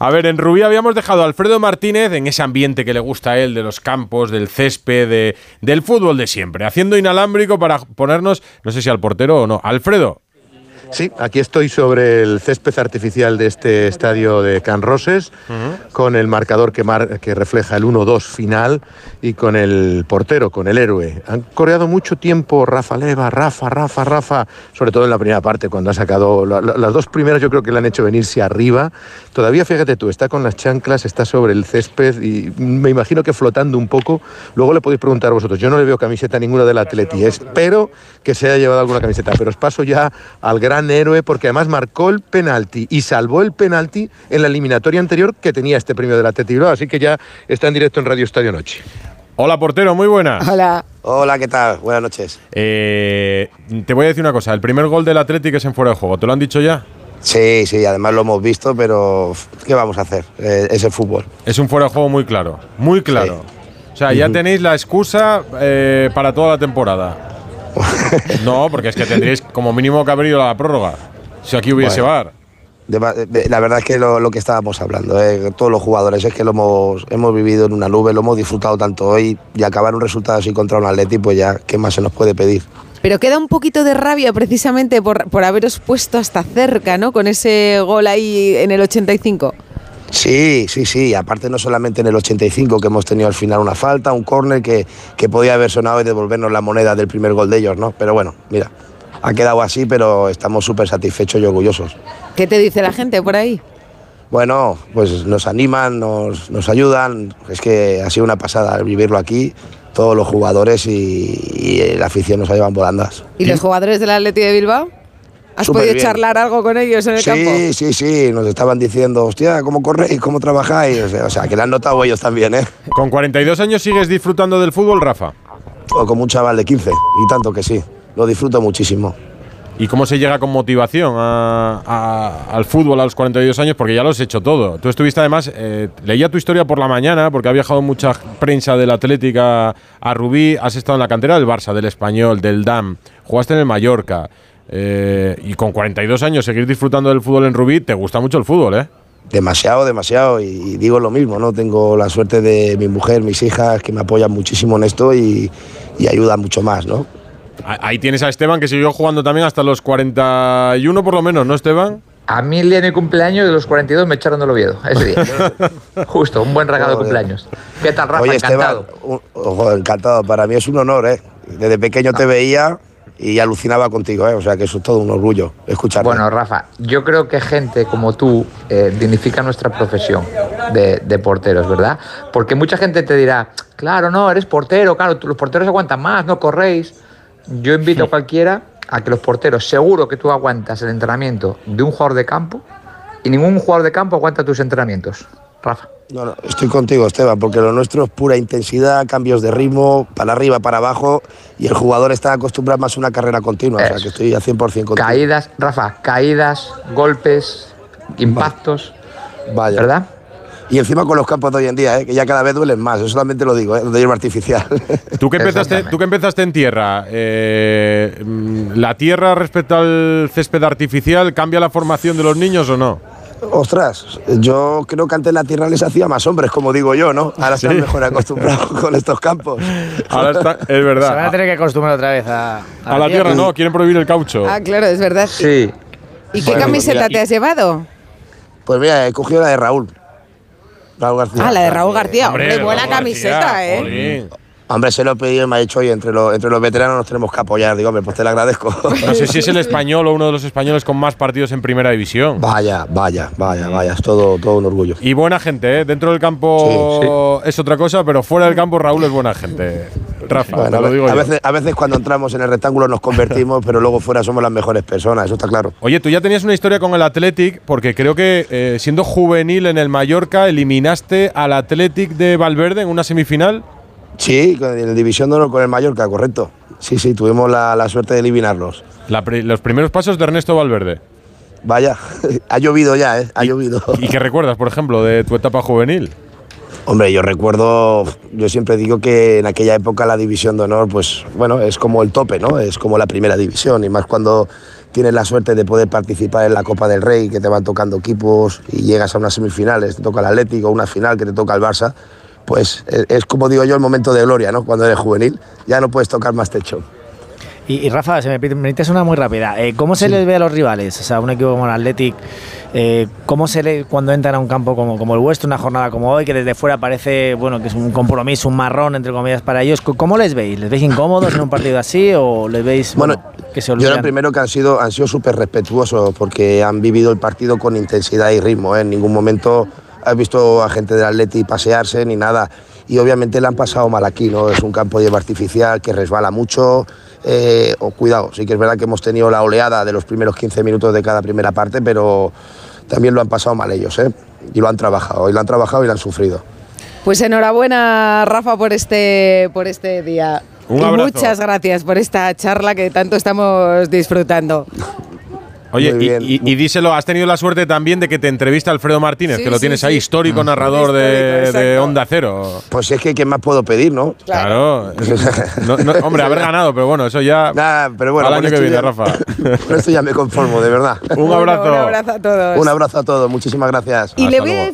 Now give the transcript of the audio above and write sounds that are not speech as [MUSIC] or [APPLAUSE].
A ver, en Rubí habíamos dejado a Alfredo Martínez en ese ambiente que le gusta a él, de los campos, del césped, de, del fútbol de siempre, haciendo inalámbrico para ponernos, no sé si al portero o no. Alfredo, Sí, aquí estoy sobre el césped artificial de este estadio de Can Roses, con el marcador que, que refleja el 1-2 final y con el portero, con el héroe. Han coreado mucho tiempo Rafa Leva, Rafa, Rafa, Rafa, sobre todo en la primera parte, cuando ha sacado las dos primeras, yo creo que le han hecho venirse arriba. Todavía, fíjate tú, está con las chanclas, está sobre el césped y me imagino que flotando un poco. Luego le podéis preguntar a vosotros. Yo no le veo camiseta ninguna del Atleti. Espero que se haya llevado alguna camiseta, pero os paso ya al gran héroe porque además marcó el penalti y salvó el penalti en la eliminatoria anterior que tenía este premio del Atleti Así que ya está en directo en Radio Estadio Noche. Hola portero, muy buena. Hola. Hola, ¿qué tal? Buenas noches. Eh, te voy a decir una cosa, el primer gol del Atlético es en fuera de juego, ¿te lo han dicho ya? Sí, sí, además lo hemos visto, pero ¿qué vamos a hacer? Eh, es el fútbol. Es un fuera de juego muy claro, muy claro. O sea, ya tenéis la excusa eh, para toda la temporada. [LAUGHS] no, porque es que tendríais como mínimo que haber ido a la prórroga. Si aquí hubiese bar. la verdad es que lo, que estábamos hablando, eh, todos los jugadores, es que lo hemos, hemos vivido en una nube, lo hemos disfrutado tanto hoy y acabar un resultado así contra un Atleti, pues ya, ¿qué más se nos puede pedir? Pero queda un poquito de rabia precisamente por, por haberos puesto hasta cerca, ¿no? Con ese gol ahí en el 85. Sí, sí, sí. Aparte no solamente en el 85 que hemos tenido al final una falta, un córner que, que podía haber sonado y devolvernos la moneda del primer gol de ellos, ¿no? Pero bueno, mira, ha quedado así, pero estamos súper satisfechos y orgullosos. ¿Qué te dice la gente por ahí? Bueno, pues nos animan, nos, nos ayudan. Es que ha sido una pasada vivirlo aquí todos los jugadores y, la afición nos ha llevado volandas. ¿Y los jugadores del Atleti de Bilbao? ¿Has podido charlar algo con ellos en el campo? Sí, sí, sí. Nos estaban diciendo, hostia, ¿cómo corréis? ¿Cómo trabajáis? O sea, que lo han notado ellos también, ¿eh? ¿Con 42 años sigues disfrutando del fútbol, Rafa? O como un chaval de 15, y tanto que sí. Lo disfruto muchísimo. ¿Y cómo se llega con motivación al fútbol a los 42 años? Porque ya lo has hecho todo. Tú estuviste además, eh, leía tu historia por la mañana, porque ha viajado mucha prensa del Atlética a Rubí, has estado en la cantera del Barça, del Español, del DAM, jugaste en el Mallorca. Eh, y con 42 años seguir disfrutando del fútbol en Rubí, te gusta mucho el fútbol, ¿eh? Demasiado, demasiado. Y digo lo mismo, ¿no? Tengo la suerte de mi mujer, mis hijas, que me apoyan muchísimo en esto y, y ayudan mucho más, ¿no? Ahí tienes a Esteban que siguió jugando también hasta los 41 por lo menos, ¿no, Esteban? A mí el día de mi cumpleaños de los 42 me echaron del Oviedo, ese día. [LAUGHS] Justo, un buen regalo de cumpleaños. ¿Qué tal, Rafa? encantado. Esteban, encantado. Para mí es un honor, ¿eh? Desde pequeño te veía y alucinaba contigo, ¿eh? o sea que eso es todo un orgullo escuchar. Bueno, Rafa, yo creo que gente como tú eh, dignifica nuestra profesión de, porteros, ¿verdad? Porque mucha gente te dirá, claro, no, eres portero, claro, los porteros aguantan más, no corréis. Yo invito a cualquiera a que los porteros, seguro que tú aguantas el entrenamiento de un jugador de campo y ningún jugador de campo aguanta tus entrenamientos. Rafa. No, no, estoy contigo, Esteban, porque lo nuestro es pura intensidad, cambios de ritmo, para arriba, para abajo, y el jugador está acostumbrado más a una carrera continua, o sea que estoy a 100% contigo. Caídas, Rafa, caídas, golpes, impactos, Vaya. ¿verdad? Y encima con los campos de hoy en día, ¿eh? que ya cada vez duelen más, eso solamente lo digo, ¿eh? de hierba artificial. ¿Tú que empezaste, tú que empezaste en tierra, eh, ¿la tierra respecto al césped artificial cambia la formación de los niños o no? Ostras, yo creo que antes la tierra les hacía más hombres, como digo yo, ¿no? Ahora están mejor acostumbrados [LAUGHS] con estos campos. Ahora está, es verdad. Se van a tener que acostumbrar otra vez a, a, la, tierra. no, quieren prohibir el caucho. Ah, claro, es verdad. Sí. ¿Y qué camiseta te has llevado? Pues mira, he cogido la de Raúl. Raúl García. Ah, la de Raúl García. Hombre, buena camiseta, ¿eh? Hombre, se lo he pedido y me ha dicho, oye, entre los, entre los veteranos nos tenemos que apoyar. Digo, hombre, pues te lo agradezco. [LAUGHS] No sé si es el español o uno de los españoles con más partidos en primera división. Vaya, vaya, vaya, vaya, es todo, todo un orgullo. Y buena gente, ¿eh? Dentro del campo es otra cosa, pero fuera del campo Raúl es buena gente. Rafa, te lo digo a, Veces, a veces cuando entramos en el rectángulo nos convertimos, pero luego fuera somos las mejores personas, eso está claro. Oye, tú ya tenías una historia con el Athletic, porque creo que eh, siendo juvenil en el Mallorca eliminaste al Athletic de Valverde en una semifinal. Sí, en la División de Honor con el Mallorca, correcto. Sí, sí, tuvimos la, suerte de eliminarlos. los primeros pasos de Ernesto Valverde. Vaya, [LAUGHS] ha llovido ya, ¿eh? Ha llovido. ¿Y qué recuerdas, por ejemplo, de tu etapa juvenil? Hombre, yo recuerdo, yo siempre digo que en aquella época la división de honor, pues bueno, es como el tope, ¿no? Es como la primera división y más cuando tienes la suerte de poder participar en la Copa del Rey, que te van tocando equipos y llegas a unas semifinales, te toca el Atlético, una final que te toca el Barça, pues es, es como digo yo el momento de gloria, ¿no? Cuando eres juvenil, ya no puedes tocar más techo. Y, y Rafa, se me permites una muy rápida. Eh, ¿Cómo se les ve a los rivales? O sea, un equipo como el Athletic, eh, ¿cómo se le cuando entran a un campo como, como el vuestro, una jornada como hoy, que desde fuera parece bueno que es un compromiso, un marrón, entre comillas, para ellos? ¿Cómo les veis? ¿Les veis incómodos en un partido así o les veis bueno, que se Yo olvidan? lo primero que han sido, han sido súper respetuosos porque han vivido el partido con intensidad y ritmo. ¿eh? En ningún momento has visto a gente del Atleti pasearse ni nada. Y obviamente le han pasado mal aquí, ¿no? Es un campo de hierba artificial que resbala mucho. eh, o cuidado, sí que es verdad que hemos tenido la oleada de los primeros 15 minutos de cada primera parte, pero también lo han pasado mal ellos, ¿eh? Y lo han trabajado, y lo han trabajado y lo han sufrido. Pues enhorabuena, Rafa, por este, por este día. Un y abrazo. muchas gracias por esta charla que tanto estamos disfrutando. Oye, y, bien. y- y díselo, has tenido la suerte también de que te entrevista Alfredo Martínez, Sí, que lo sí, tienes sí. ahí, histórico narrador de, Histórico, de. Onda Cero. Pues es que, ¿qué más puedo pedir, no? Claro. [LAUGHS] No- no, hombre, haber ganado, pero bueno, eso ya. Nada, pero bueno, Al año que viene, ya- Rafa. [LAUGHS] Con esto ya me conformo, de verdad. Un Bueno, abrazo. un abrazo a todos. Un abrazo a todos, muchísimas gracias. Y Hasta le voy luego.